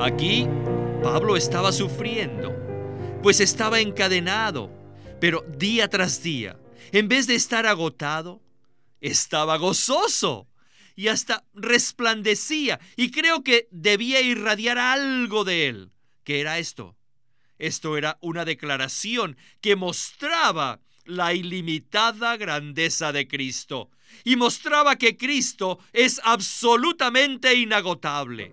Aquí Pablo estaba sufriendo, pues estaba encadenado, pero día tras día, en vez de estar agotado, estaba gozoso y hasta resplandecía y creo que debía irradiar algo de él. ¿Qué era esto? Esto era una declaración que mostraba la ilimitada grandeza de Cristo y mostraba que Cristo es absolutamente inagotable.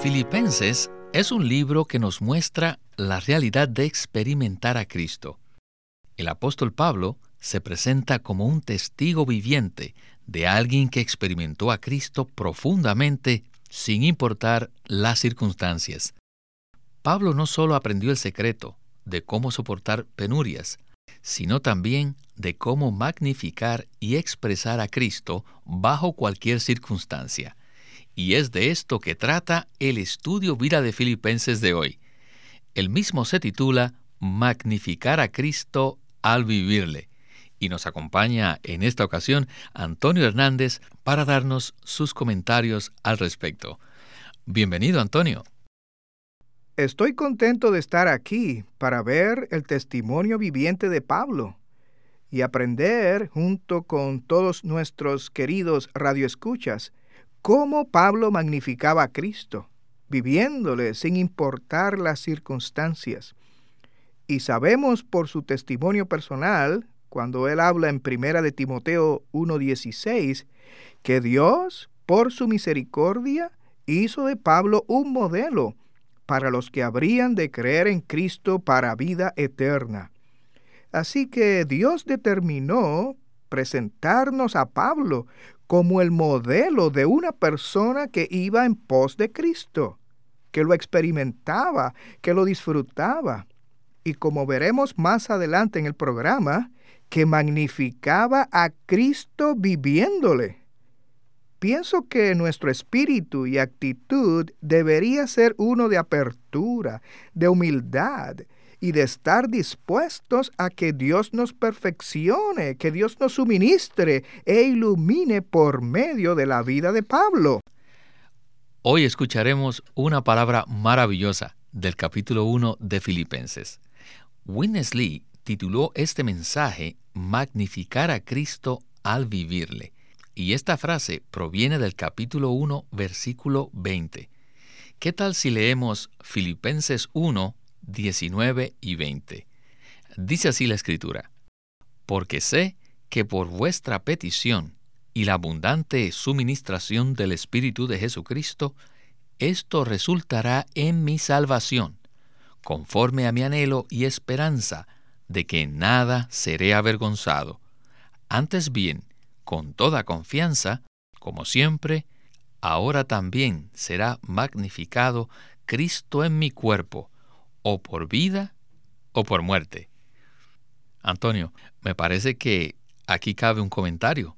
Filipenses es un libro que nos muestra la realidad de experimentar a Cristo. El apóstol Pablo se presenta como un testigo viviente de alguien que experimentó a Cristo profundamente sin importar las circunstancias. Pablo no solo aprendió el secreto de cómo soportar penurias, sino también de cómo magnificar y expresar a Cristo bajo cualquier circunstancia. Y es de esto que trata el estudio Vida de Filipenses de hoy. El mismo se titula Magnificar a Cristo al vivirle. Y nos acompaña en esta ocasión Antonio Hernández para darnos sus comentarios al respecto. Bienvenido, Antonio. Estoy contento de estar aquí para ver el testimonio viviente de Pablo y aprender junto con todos nuestros queridos radioescuchas cómo Pablo magnificaba a Cristo, viviéndole sin importar las circunstancias. Y sabemos por su testimonio personal, cuando él habla en Primera de Timoteo 1:16, que Dios, por su misericordia, hizo de Pablo un modelo para los que habrían de creer en Cristo para vida eterna. Así que Dios determinó presentarnos a Pablo como el modelo de una persona que iba en pos de Cristo, que lo experimentaba, que lo disfrutaba, y como veremos más adelante en el programa, que magnificaba a Cristo viviéndole. Pienso que nuestro espíritu y actitud debería ser uno de apertura, de humildad y de estar dispuestos a que Dios nos perfeccione, que Dios nos suministre e ilumine por medio de la vida de Pablo. Hoy escucharemos una palabra maravillosa del capítulo 1 de Filipenses. Witness Lee tituló este mensaje Magnificar a Cristo al vivirle. Y esta frase proviene del capítulo 1, versículo 20. ¿Qué tal si leemos Filipenses 1, 19 y 20? Dice así la escritura, porque sé que por vuestra petición y la abundante suministración del Espíritu de Jesucristo, esto resultará en mi salvación, conforme a mi anhelo y esperanza de que en nada seré avergonzado. Antes bien, con toda confianza, como siempre, ahora también será magnificado Cristo en mi cuerpo, o por vida o por muerte. Antonio, me parece que aquí cabe un comentario.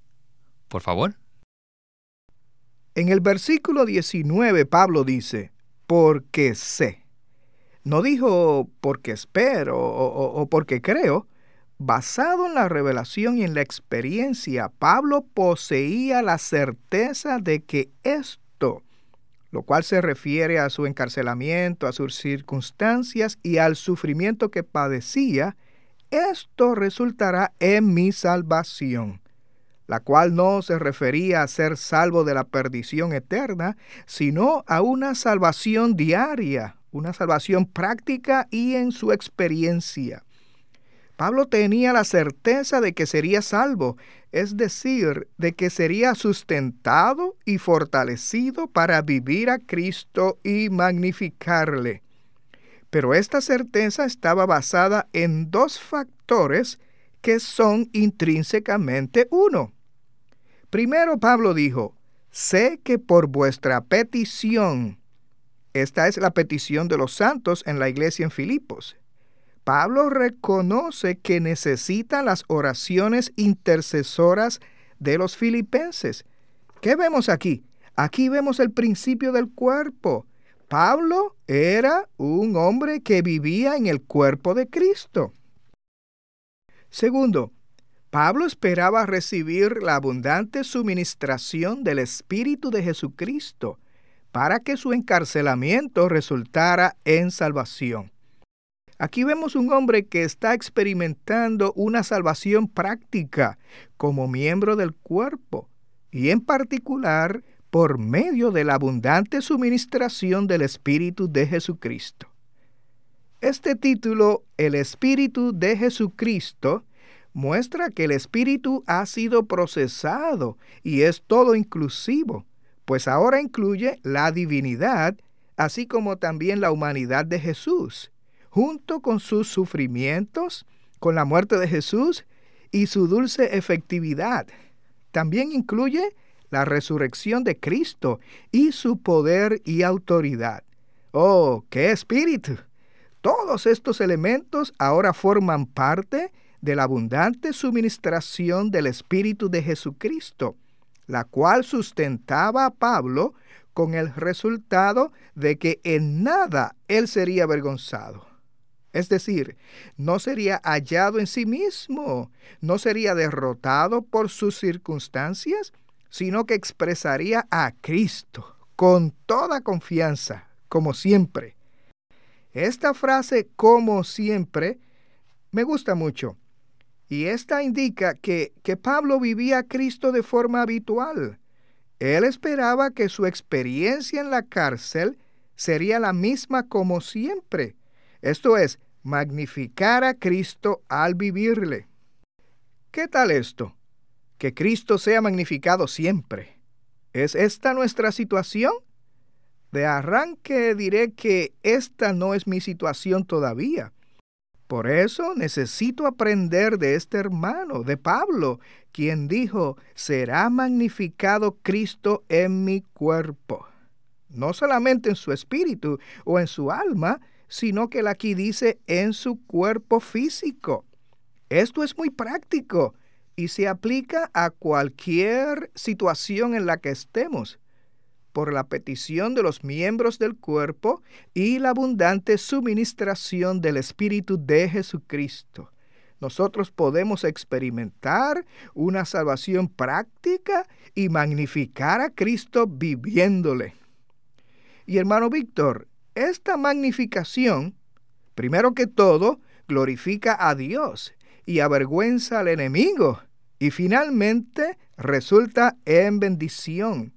Por favor. En el versículo 19 Pablo dice, porque sé. No dijo porque espero o, o porque creo, Basado en la revelación y en la experiencia, Pablo poseía la certeza de que esto, lo cual se refiere a su encarcelamiento, a sus circunstancias y al sufrimiento que padecía, esto resultará en mi salvación, la cual no se refería a ser salvo de la perdición eterna, sino a una salvación diaria, una salvación práctica y en su experiencia. Pablo tenía la certeza de que sería salvo, es decir, de que sería sustentado y fortalecido para vivir a Cristo y magnificarle. Pero esta certeza estaba basada en dos factores que son intrínsecamente uno. Primero Pablo dijo, sé que por vuestra petición, esta es la petición de los santos en la iglesia en Filipos, Pablo reconoce que necesita las oraciones intercesoras de los filipenses. ¿Qué vemos aquí? Aquí vemos el principio del cuerpo. Pablo era un hombre que vivía en el cuerpo de Cristo. Segundo, Pablo esperaba recibir la abundante suministración del Espíritu de Jesucristo para que su encarcelamiento resultara en salvación. Aquí vemos un hombre que está experimentando una salvación práctica como miembro del cuerpo y en particular por medio de la abundante suministración del Espíritu de Jesucristo. Este título, El Espíritu de Jesucristo, muestra que el Espíritu ha sido procesado y es todo inclusivo, pues ahora incluye la divinidad, así como también la humanidad de Jesús junto con sus sufrimientos, con la muerte de Jesús y su dulce efectividad. También incluye la resurrección de Cristo y su poder y autoridad. ¡Oh, qué espíritu! Todos estos elementos ahora forman parte de la abundante suministración del Espíritu de Jesucristo, la cual sustentaba a Pablo con el resultado de que en nada él sería avergonzado. Es decir, no sería hallado en sí mismo, no sería derrotado por sus circunstancias, sino que expresaría a Cristo con toda confianza, como siempre. Esta frase, como siempre, me gusta mucho. Y esta indica que, que Pablo vivía a Cristo de forma habitual. Él esperaba que su experiencia en la cárcel sería la misma como siempre esto es, magnificar a Cristo al vivirle. ¿Qué tal esto? Que Cristo sea magnificado siempre. ¿Es esta nuestra situación? De arranque diré que esta no es mi situación todavía. Por eso necesito aprender de este hermano, de Pablo, quien dijo, será magnificado Cristo en mi cuerpo. No solamente en su espíritu o en su alma, sino que aquí dice en su cuerpo físico. Esto es muy práctico y se aplica a cualquier situación en la que estemos, por la petición de los miembros del cuerpo y la abundante suministración del Espíritu de Jesucristo. Nosotros podemos experimentar una salvación práctica y magnificar a Cristo viviéndole. Y hermano Víctor, esta magnificación, primero que todo, glorifica a Dios y avergüenza al enemigo y finalmente resulta en bendición,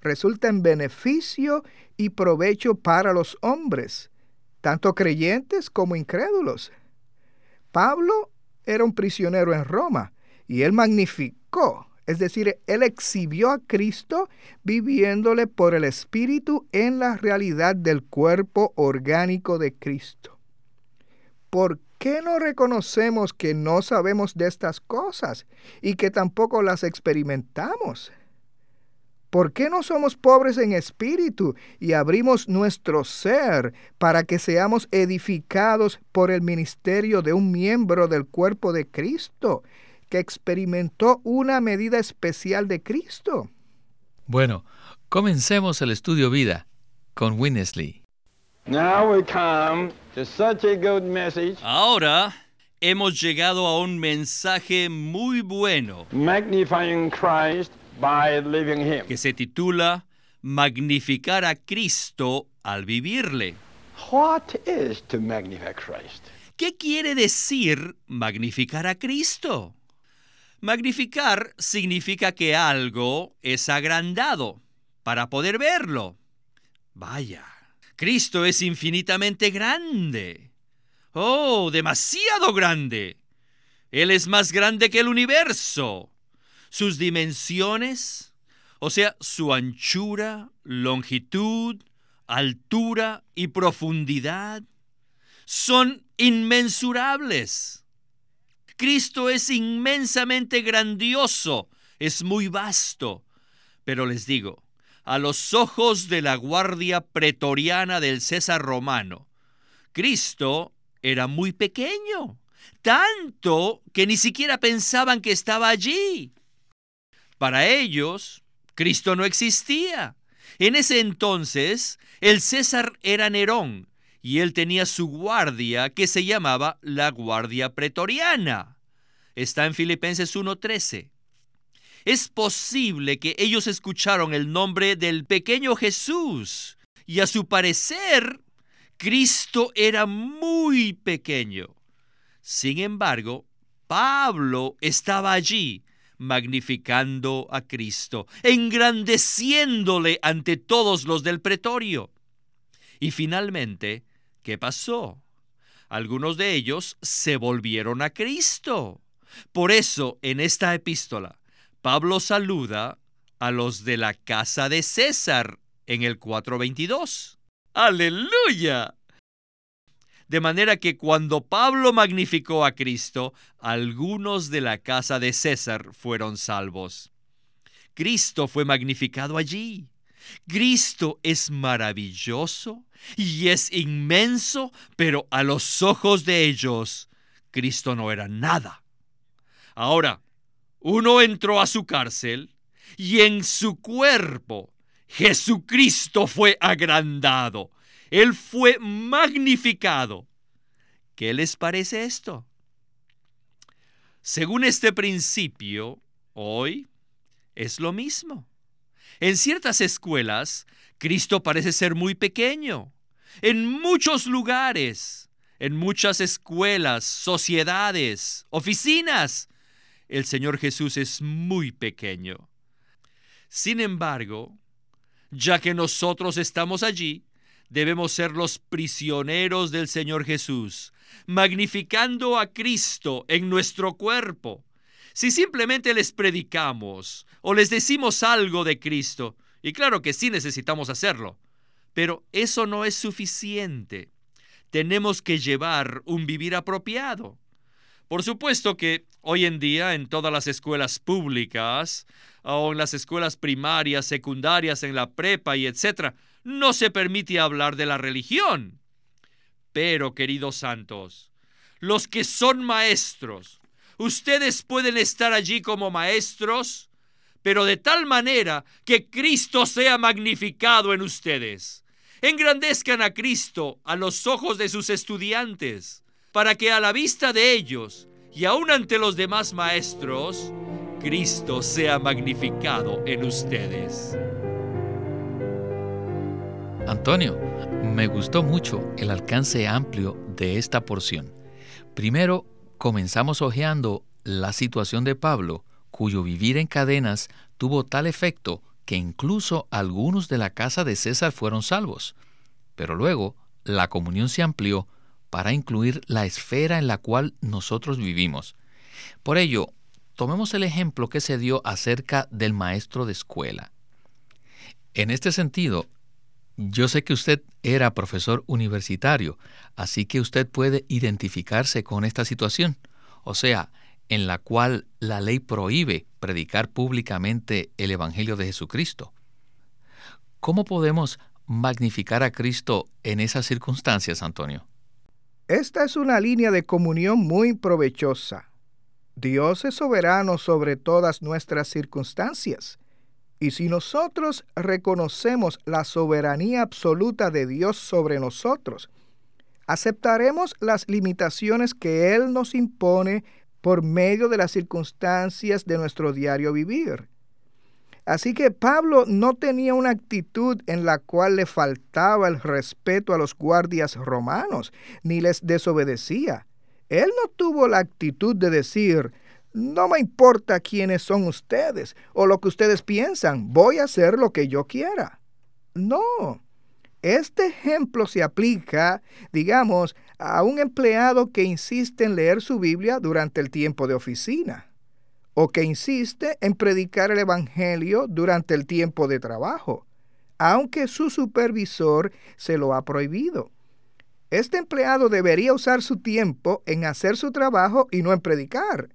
resulta en beneficio y provecho para los hombres, tanto creyentes como incrédulos. Pablo era un prisionero en Roma y él magnificó es decir, Él exhibió a Cristo viviéndole por el Espíritu en la realidad del cuerpo orgánico de Cristo. ¿Por qué no reconocemos que no sabemos de estas cosas y que tampoco las experimentamos? ¿Por qué no somos pobres en espíritu y abrimos nuestro ser para que seamos edificados por el ministerio de un miembro del cuerpo de Cristo que experimentó una medida especial de Cristo. Bueno, comencemos el estudio vida con Winnesley. Ahora hemos llegado a un mensaje muy bueno que se titula Magnificar a Cristo al vivirle. ¿Qué quiere decir magnificar a Cristo? Magnificar significa que algo es agrandado para poder verlo. Vaya, Cristo es infinitamente grande. Oh, demasiado grande. Él es más grande que el universo. Sus dimensiones, o sea, su anchura, longitud, altura y profundidad, son inmensurables. Cristo es inmensamente grandioso, es muy vasto, Pero les digo, a los ojos de la guardia pretoriana del César romano, Cristo era muy pequeño, tanto que ni siquiera pensaban que estaba allí. Para ellos, Cristo no existía. En ese entonces, el César era Nerón y él tenía su guardia que se llamaba la Guardia Pretoriana. Está en Filipenses 1.13. Es posible que ellos escucharon el nombre del pequeño Jesús y a su parecer Cristo era muy pequeño. Sin embargo, Pablo estaba allí magnificando a Cristo, engrandeciéndole ante todos los del pretorio. Y finalmente, ¿qué pasó? Algunos de ellos se volvieron a Cristo. Por eso, en esta epístola, Pablo saluda a los de la casa de César en el 422. Aleluya. De manera que cuando Pablo magnificó a Cristo, algunos de la casa de César fueron salvos. Cristo fue magnificado allí. Cristo es maravilloso y es inmenso, pero a los ojos de ellos, Cristo no era nada. Ahora, uno entró a su cárcel y en su cuerpo Jesucristo fue agrandado. Él fue magnificado. ¿Qué les parece esto? Según este principio, hoy es lo mismo. En ciertas escuelas, Cristo parece ser muy pequeño. En muchos lugares, en muchas escuelas, sociedades, oficinas, el Señor Jesús es muy pequeño. Sin embargo, ya que nosotros estamos allí, debemos ser los prisioneros del Señor Jesús, magnificando a Cristo en nuestro cuerpo. Si simplemente les predicamos o les decimos algo de Cristo, y claro que sí necesitamos hacerlo, pero eso no es suficiente. Tenemos que llevar un vivir apropiado. Por supuesto que hoy en día en todas las escuelas públicas o en las escuelas primarias, secundarias, en la prepa y etcétera, no se permite hablar de la religión. Pero, queridos santos, los que son maestros, ustedes pueden estar allí como maestros, pero de tal manera que Cristo sea magnificado en ustedes. Engrandezcan a Cristo a los ojos de sus estudiantes, para que a la vista de ellos y aún ante los demás maestros, Cristo sea magnificado en ustedes. Antonio, me gustó mucho el alcance amplio de esta porción. Primero, comenzamos hojeando la situación de Pablo, cuyo vivir en cadenas tuvo tal efecto que incluso algunos de la casa de César fueron salvos. Pero luego, la comunión se amplió para incluir la esfera en la cual nosotros vivimos. Por ello, tomemos el ejemplo que se dio acerca del maestro de escuela. En este sentido, yo sé que usted era profesor universitario, así que usted puede identificarse con esta situación, o sea, en la cual la ley prohíbe predicar públicamente el Evangelio de Jesucristo. ¿Cómo podemos magnificar a Cristo en esas circunstancias, Antonio? Esta es una línea de comunión muy provechosa. Dios es soberano sobre todas nuestras circunstancias y si nosotros reconocemos la soberanía absoluta de Dios sobre nosotros, aceptaremos las limitaciones que Él nos impone por medio de las circunstancias de nuestro diario vivir. Así que Pablo no tenía una actitud en la cual le faltaba el respeto a los guardias romanos, ni les desobedecía. Él no tuvo la actitud de decir, no me importa quiénes son ustedes o lo que ustedes piensan, voy a hacer lo que yo quiera. No, este ejemplo se aplica, digamos, a un empleado que insiste en leer su Biblia durante el tiempo de oficina o que insiste en predicar el Evangelio durante el tiempo de trabajo, aunque su supervisor se lo ha prohibido. Este empleado debería usar su tiempo en hacer su trabajo y no en predicar.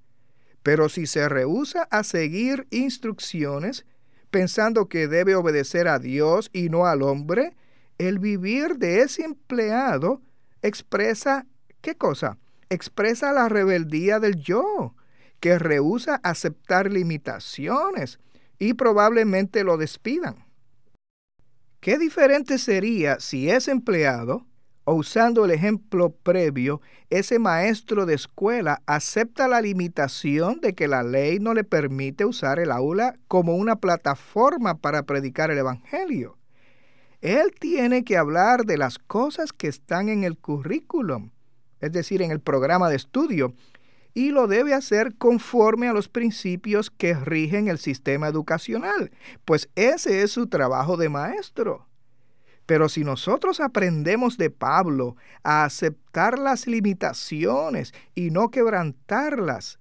Pero si se rehúsa a seguir instrucciones, pensando que debe obedecer a Dios y no al hombre, el vivir de ese empleado expresa, ¿qué cosa? Expresa la rebeldía del yo, que rehúsa aceptar limitaciones y probablemente lo despidan. ¿Qué diferente sería si ese empleado, o usando el ejemplo previo, ese maestro de escuela acepta la limitación de que la ley no le permite usar el aula como una plataforma para predicar el Evangelio? Él tiene que hablar de las cosas que están en el currículum, es decir, en el programa de estudio, y lo debe hacer conforme a los principios que rigen el sistema educacional, pues ese es su trabajo de maestro. Pero si nosotros aprendemos de Pablo a aceptar las limitaciones y no quebrantarlas,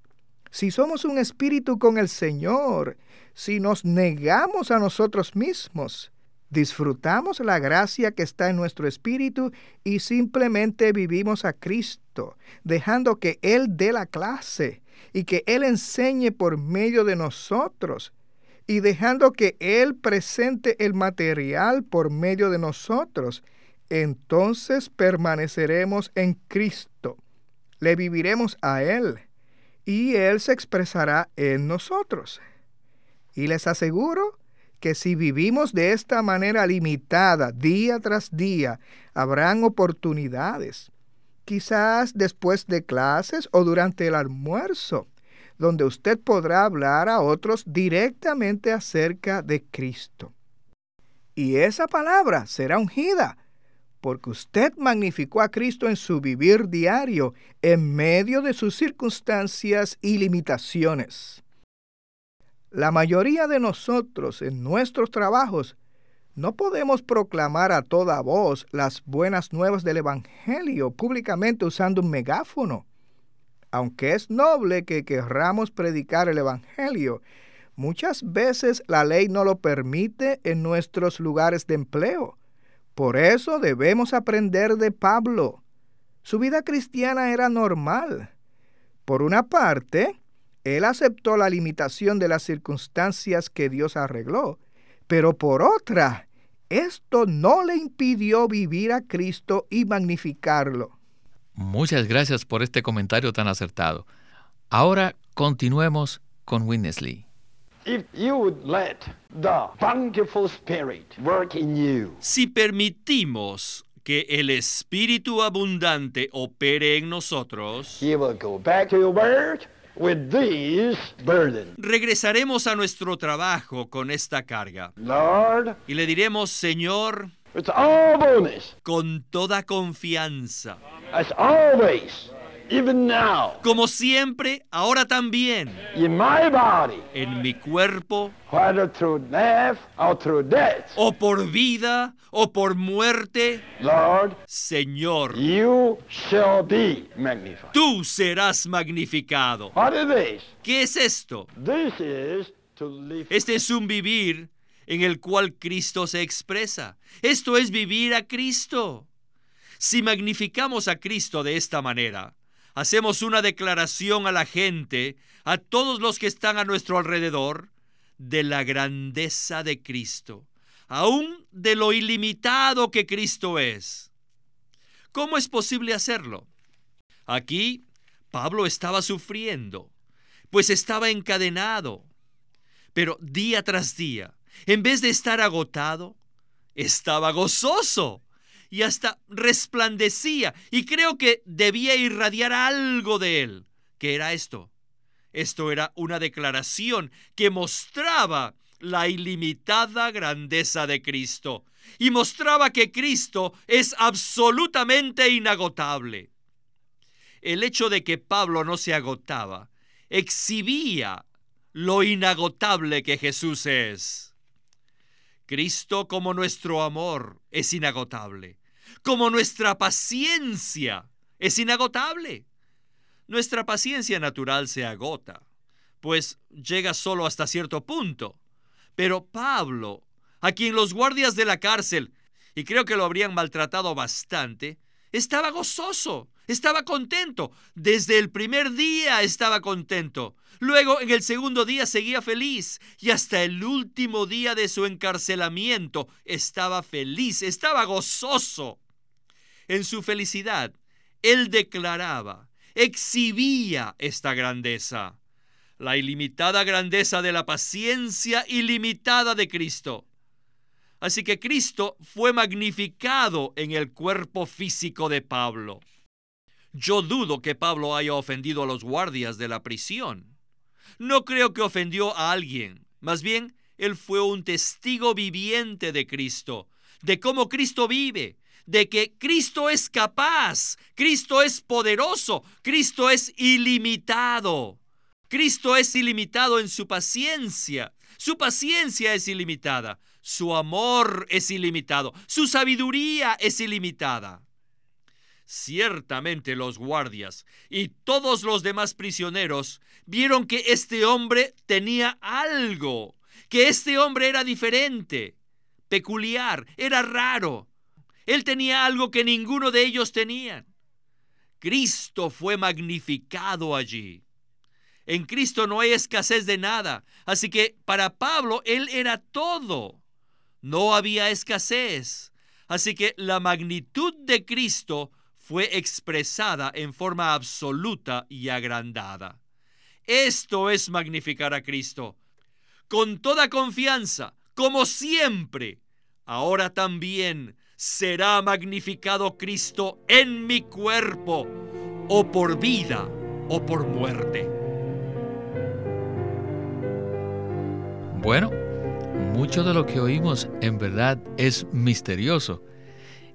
si somos un espíritu con el Señor, si nos negamos a nosotros mismos, disfrutamos la gracia que está en nuestro espíritu y simplemente vivimos a Cristo, dejando que Él dé la clase y que Él enseñe por medio de nosotros y dejando que Él presente el material por medio de nosotros, entonces permaneceremos en Cristo, le viviremos a Él y Él se expresará en nosotros. Y les aseguro que si vivimos de esta manera limitada día tras día, habrán oportunidades, quizás después de clases o durante el almuerzo, donde usted podrá hablar a otros directamente acerca de Cristo. Y esa palabra será ungida, porque usted magnificó a Cristo en su vivir diario en medio de sus circunstancias y limitaciones. La mayoría de nosotros en nuestros trabajos no podemos proclamar a toda voz las buenas nuevas del Evangelio públicamente usando un megáfono. Aunque es noble que querramos predicar el Evangelio, muchas veces la ley no lo permite en nuestros lugares de empleo. Por eso debemos aprender de Pablo. Su vida cristiana era normal. Por una parte, él aceptó la limitación de las circunstancias que Dios arregló, pero por otra, esto no le impidió vivir a Cristo y magnificarlo. Muchas gracias por este comentario tan acertado. Ahora continuemos con Winnesley. Si permitimos que el Espíritu abundante opere en nosotros, he will go back to your word with these burdens. regresaremos a nuestro trabajo con esta carga. Lord, Y le diremos, Señor, all con toda confianza, as always, even now, como siempre, ahora también, in my body, en mi cuerpo, whether through death or through death, o por vida, o por muerte, Lord, Señor, you shall be magnified. tú serás magnificado. What is this? ¿Qué es esto? This is to live. Este es un vivir en el cual Cristo se expresa. Esto es vivir a Cristo. Si magnificamos a Cristo de esta manera, hacemos una declaración a la gente, a todos los que están a nuestro alrededor, de la grandeza de Cristo, aún de lo ilimitado que Cristo es. ¿Cómo es posible hacerlo? Aquí Pablo estaba sufriendo, pues estaba encadenado, pero día tras día, en vez de estar agotado, estaba gozoso y hasta resplandecía y creo que debía irradiar algo de él. ¿Qué era esto? Esto era una declaración que mostraba la ilimitada grandeza de Cristo y mostraba que Cristo es absolutamente inagotable. El hecho de que Pablo no se agotaba exhibía lo inagotable que Jesús es. Cristo como nuestro amor es inagotable, como nuestra paciencia es inagotable. Nuestra paciencia natural se agota, pues llega solo hasta cierto punto. Pero Pablo, a quien los guardias de la cárcel, y creo que lo habrían maltratado bastante, estaba gozoso, Estaba contento. Desde el primer día estaba contento. Luego, en el segundo día, seguía feliz. Y hasta el último día de su encarcelamiento, estaba feliz, estaba gozoso. En su felicidad, él declaraba, exhibía esta grandeza. La ilimitada grandeza de la paciencia ilimitada de Cristo. Así que Cristo fue magnificado en el cuerpo físico de Pablo. Yo dudo que Pablo haya ofendido a los guardias de la prisión. No creo que ofendió a alguien. Más bien, él fue un testigo viviente de Cristo, de cómo Cristo vive, de que Cristo es capaz, Cristo es poderoso, Cristo es ilimitado. Cristo es ilimitado en su paciencia. Su paciencia es ilimitada. Su amor es ilimitado. Su sabiduría es ilimitada. Ciertamente los guardias y todos los demás prisioneros vieron que este hombre tenía algo, que este hombre era diferente, peculiar, era raro. Él tenía algo que ninguno de ellos tenía. Cristo fue magnificado allí. En Cristo no hay escasez de nada, así que para Pablo Él era todo. No había escasez. Así que la magnitud de Cristo fue expresada en forma absoluta y agrandada. Esto es magnificar a Cristo. Con toda confianza, como siempre, ahora también será magnificado Cristo en mi cuerpo, o por vida o por muerte. Bueno, mucho de lo que oímos en verdad es misterioso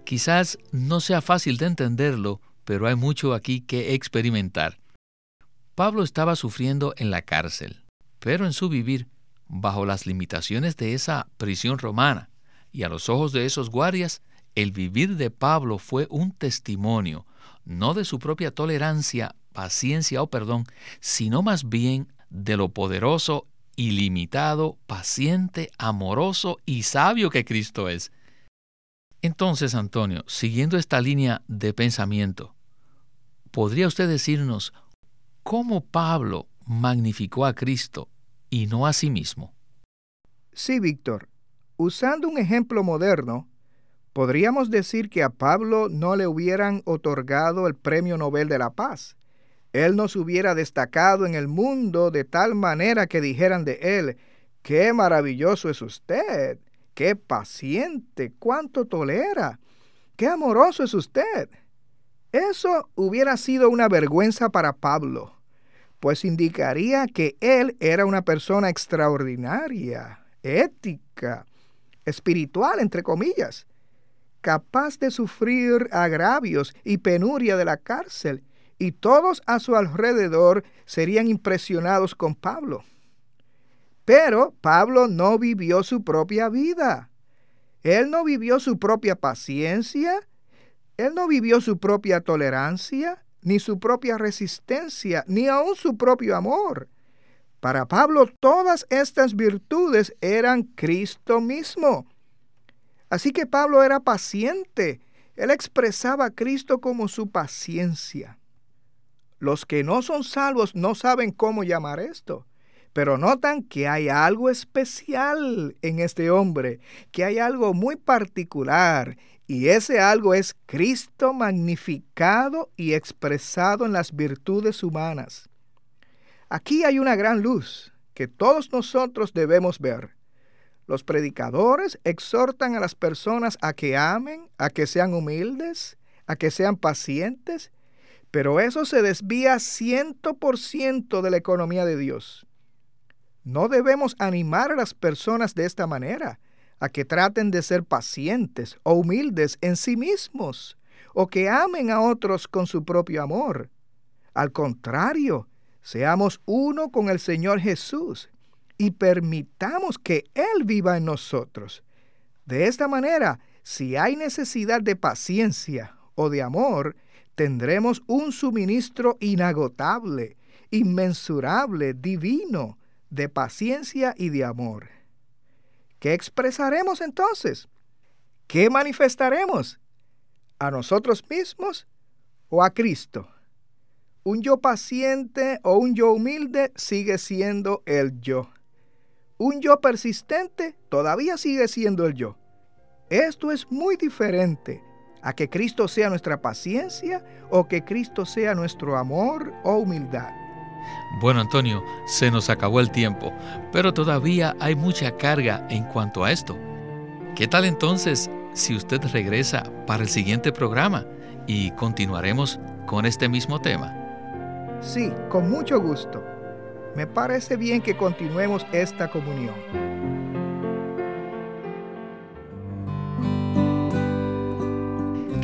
Quizás no sea fácil de entenderlo, pero hay mucho aquí que experimentar. Pablo estaba sufriendo en la cárcel, pero en su vivir, bajo las limitaciones de esa prisión romana, y a los ojos de esos guardias, el vivir de Pablo fue un testimonio, no de su propia tolerancia, paciencia o perdón, sino más bien de lo poderoso, ilimitado, paciente, amoroso y sabio que Cristo es. Entonces, Antonio, siguiendo esta línea de pensamiento, ¿podría usted decirnos cómo Pablo magnificó a Cristo y no a sí mismo? Sí, Víctor. Usando un ejemplo moderno, podríamos decir que a Pablo no le hubieran otorgado el Premio Nobel de la Paz. Él no se hubiera destacado en el mundo de tal manera que dijeran de él, qué maravilloso es usted qué paciente, cuánto tolera, qué amoroso es usted. Eso hubiera sido una vergüenza para Pablo, pues indicaría que él era una persona extraordinaria, ética, espiritual, entre comillas, capaz de sufrir agravios y penuria de la cárcel, y todos a su alrededor serían impresionados con Pablo. Pero Pablo no vivió su propia vida. Él no vivió su propia paciencia, él no vivió su propia tolerancia, ni su propia resistencia, ni aun su propio amor. Para Pablo todas estas virtudes eran Cristo mismo. Así que Pablo era paciente. Él expresaba a Cristo como su paciencia. Los que no son salvos no saben cómo llamar esto. Pero notan que hay algo especial en este hombre, que hay algo muy particular, y ese algo es Cristo magnificado y expresado en las virtudes humanas. Aquí hay una gran luz que todos nosotros debemos ver. Los predicadores exhortan a las personas a que amen, a que sean humildes, a que sean pacientes, pero eso se desvía ciento por ciento de la economía de Dios. No debemos animar a las personas de esta manera, a que traten de ser pacientes o humildes en sí mismos, o que amen a otros con su propio amor. Al contrario, seamos uno con el Señor Jesús y permitamos que Él viva en nosotros. De esta manera, si hay necesidad de paciencia o de amor, tendremos un suministro inagotable, inmensurable, divino, de paciencia y de amor. ¿Qué expresaremos entonces? ¿Qué manifestaremos? ¿A nosotros mismos o a Cristo? Un yo paciente o un yo humilde sigue siendo el yo. Un yo persistente todavía sigue siendo el yo. Esto es muy diferente a que Cristo sea nuestra paciencia o que Cristo sea nuestro amor o humildad. Bueno, Antonio, se nos acabó el tiempo, pero todavía hay mucha carga en cuanto a esto. ¿Qué tal entonces si usted regresa para el siguiente programa y continuaremos con este mismo tema? Sí, con mucho gusto. Me parece bien que continuemos esta comunión.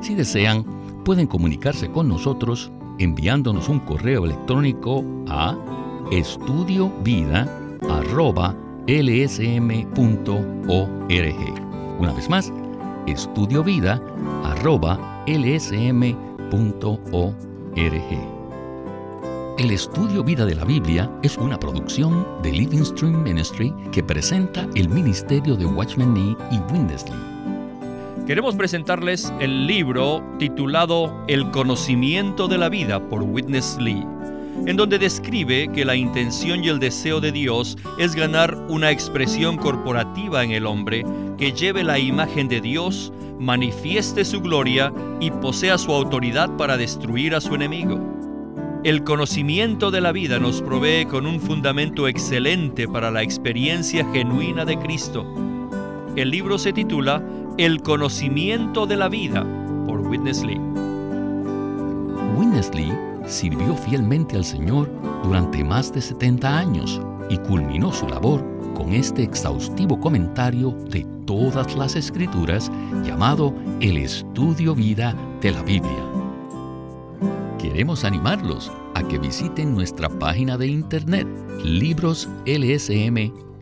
Si desean, pueden comunicarse con nosotros enviándonos un correo electrónico a estudiovida.lsm.org. Una vez más, estudiovida.lsm.org. El estudio Vida de la Biblia es una producción de Living Stream Ministry que presenta el ministerio de Watchman Nee y Windesley. Queremos presentarles el libro titulado El conocimiento de la vida por Witness Lee, en donde describe que la intención y el deseo de Dios es ganar una expresión corporativa en el hombre que lleve la imagen de Dios, manifieste su gloria y posea su autoridad para destruir a su enemigo. El conocimiento de la vida nos provee con un fundamento excelente para la experiencia genuina de Cristo. El libro se titula El conocimiento de la vida por Witness Lee. Witness Lee sirvió fielmente al Señor durante más de 70 años y culminó su labor con este exhaustivo comentario de todas las escrituras llamado El Estudio Vida de la Biblia. Queremos animarlos a que visiten nuestra página de internet libroslsm.com.